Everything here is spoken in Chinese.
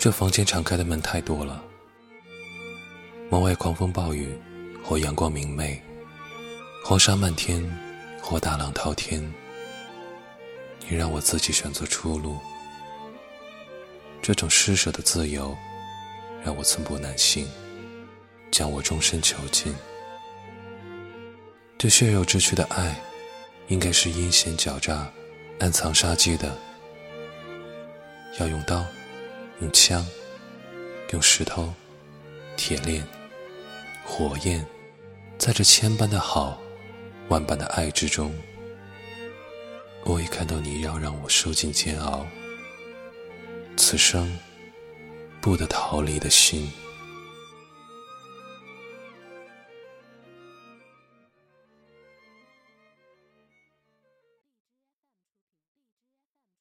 这房间敞开的门太多了，门外狂风暴雨，或阳光明媚，黄沙漫天，或大浪滔天。你让我自己选择出路，这种施舍的自由，让我寸步难行，将我终身囚禁。对血肉之躯的爱，应该是阴险狡诈、暗藏杀机的。要用刀，用枪，用石头、铁链、火焰，在这千般的好、万般的爱之中，我已看到你要让我受尽煎熬，此生不得逃离的心。